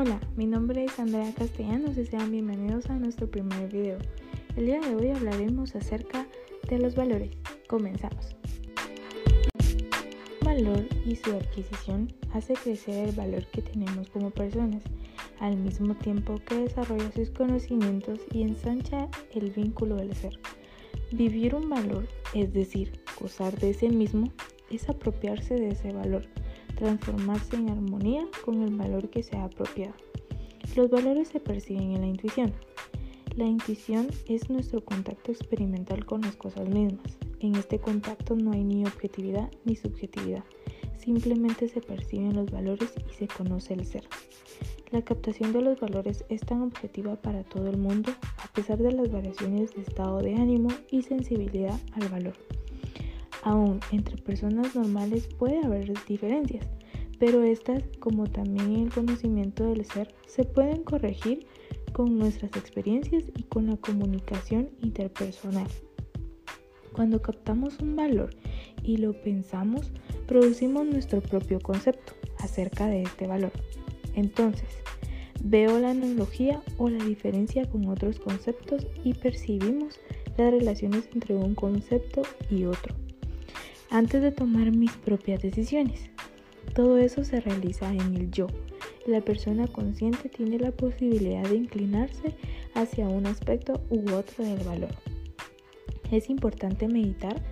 Hola, mi nombre es Andrea Castellanos y sean bienvenidos a nuestro primer video. El día de hoy hablaremos acerca de los valores. Comenzamos. Valor y su adquisición hace crecer el valor que tenemos como personas, al mismo tiempo que desarrolla sus conocimientos y ensancha el vínculo del ser. Vivir un valor, es decir, gozar de ese mismo, es apropiarse de ese valor transformarse en armonía con el valor que se ha apropiado. Los valores se perciben en la intuición. La intuición es nuestro contacto experimental con las cosas mismas. En este contacto no hay ni objetividad ni subjetividad. Simplemente se perciben los valores y se conoce el ser. La captación de los valores es tan objetiva para todo el mundo a pesar de las variaciones de estado de ánimo y sensibilidad al valor. Aún entre personas normales puede haber diferencias, pero estas, como también el conocimiento del ser, se pueden corregir con nuestras experiencias y con la comunicación interpersonal. Cuando captamos un valor y lo pensamos, producimos nuestro propio concepto acerca de este valor. Entonces, veo la analogía o la diferencia con otros conceptos y percibimos las relaciones entre un concepto y otro antes de tomar mis propias decisiones. Todo eso se realiza en el yo. La persona consciente tiene la posibilidad de inclinarse hacia un aspecto u otro del valor. Es importante meditar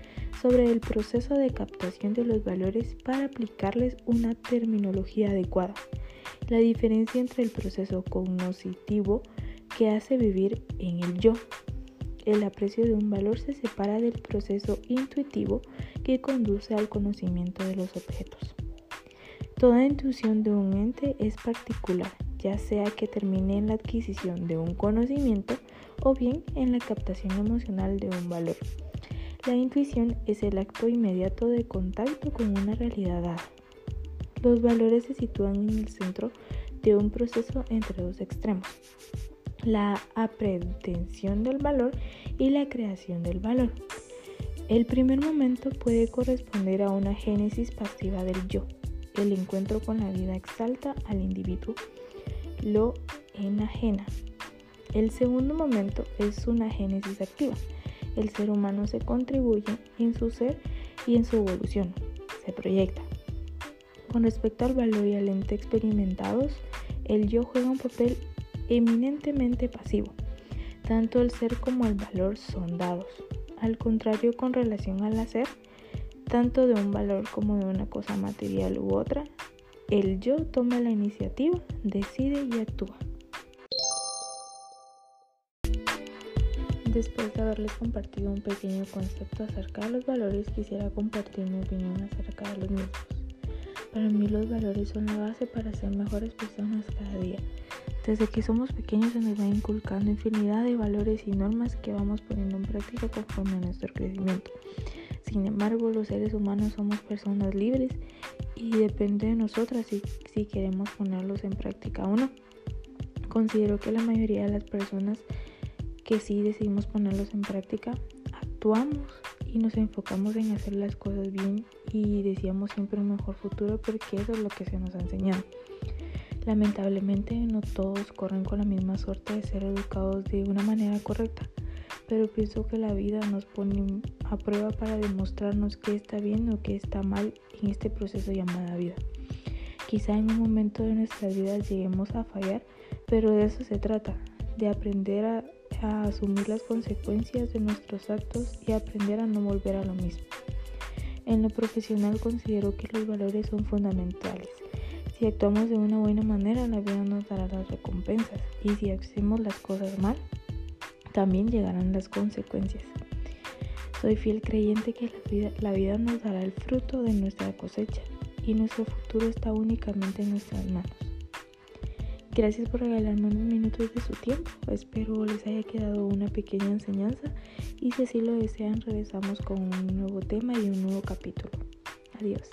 sobre el proceso de captación de los valores para aplicarles una terminología adecuada. La diferencia entre el proceso cognoscitivo que hace vivir en el yo el aprecio de un valor se separa del proceso intuitivo que conduce al conocimiento de los objetos. Toda intuición de un ente es particular, ya sea que termine en la adquisición de un conocimiento o bien en la captación emocional de un valor. La intuición es el acto inmediato de contacto con una realidad dada. Los valores se sitúan en el centro de un proceso entre dos extremos la aprehensión del valor y la creación del valor. El primer momento puede corresponder a una génesis pasiva del yo. El encuentro con la vida exalta al individuo, lo enajena. El segundo momento es una génesis activa. El ser humano se contribuye en su ser y en su evolución, se proyecta. Con respecto al valor y al ente experimentados, el yo juega un papel eminentemente pasivo. Tanto el ser como el valor son dados. Al contrario, con relación al hacer, tanto de un valor como de una cosa material u otra, el yo toma la iniciativa, decide y actúa. Después de haberles compartido un pequeño concepto acerca de los valores, quisiera compartir mi opinión acerca de los mismos. Para mí los valores son la base para ser mejores personas cada día. Desde que somos pequeños se nos va inculcando infinidad de valores y normas que vamos poniendo en práctica conforme a nuestro crecimiento. Sin embargo, los seres humanos somos personas libres y depende de nosotras si, si queremos ponerlos en práctica o no. Considero que la mayoría de las personas que sí decidimos ponerlos en práctica, actuamos y nos enfocamos en hacer las cosas bien y deseamos siempre un mejor futuro porque eso es lo que se nos ha enseñado. Lamentablemente no todos corren con la misma suerte de ser educados de una manera correcta, pero pienso que la vida nos pone a prueba para demostrarnos qué está bien o qué está mal en este proceso llamado vida. Quizá en un momento de nuestra vida lleguemos a fallar, pero de eso se trata, de aprender a, a asumir las consecuencias de nuestros actos y aprender a no volver a lo mismo. En lo profesional considero que los valores son fundamentales si actuamos de una buena manera, la vida nos dará las recompensas y si hacemos las cosas mal, también llegarán las consecuencias. Soy fiel creyente que la vida, la vida nos dará el fruto de nuestra cosecha y nuestro futuro está únicamente en nuestras manos. Gracias por regalarme unos minutos de su tiempo. Espero les haya quedado una pequeña enseñanza y si así lo desean regresamos con un nuevo tema y un nuevo capítulo. Adiós.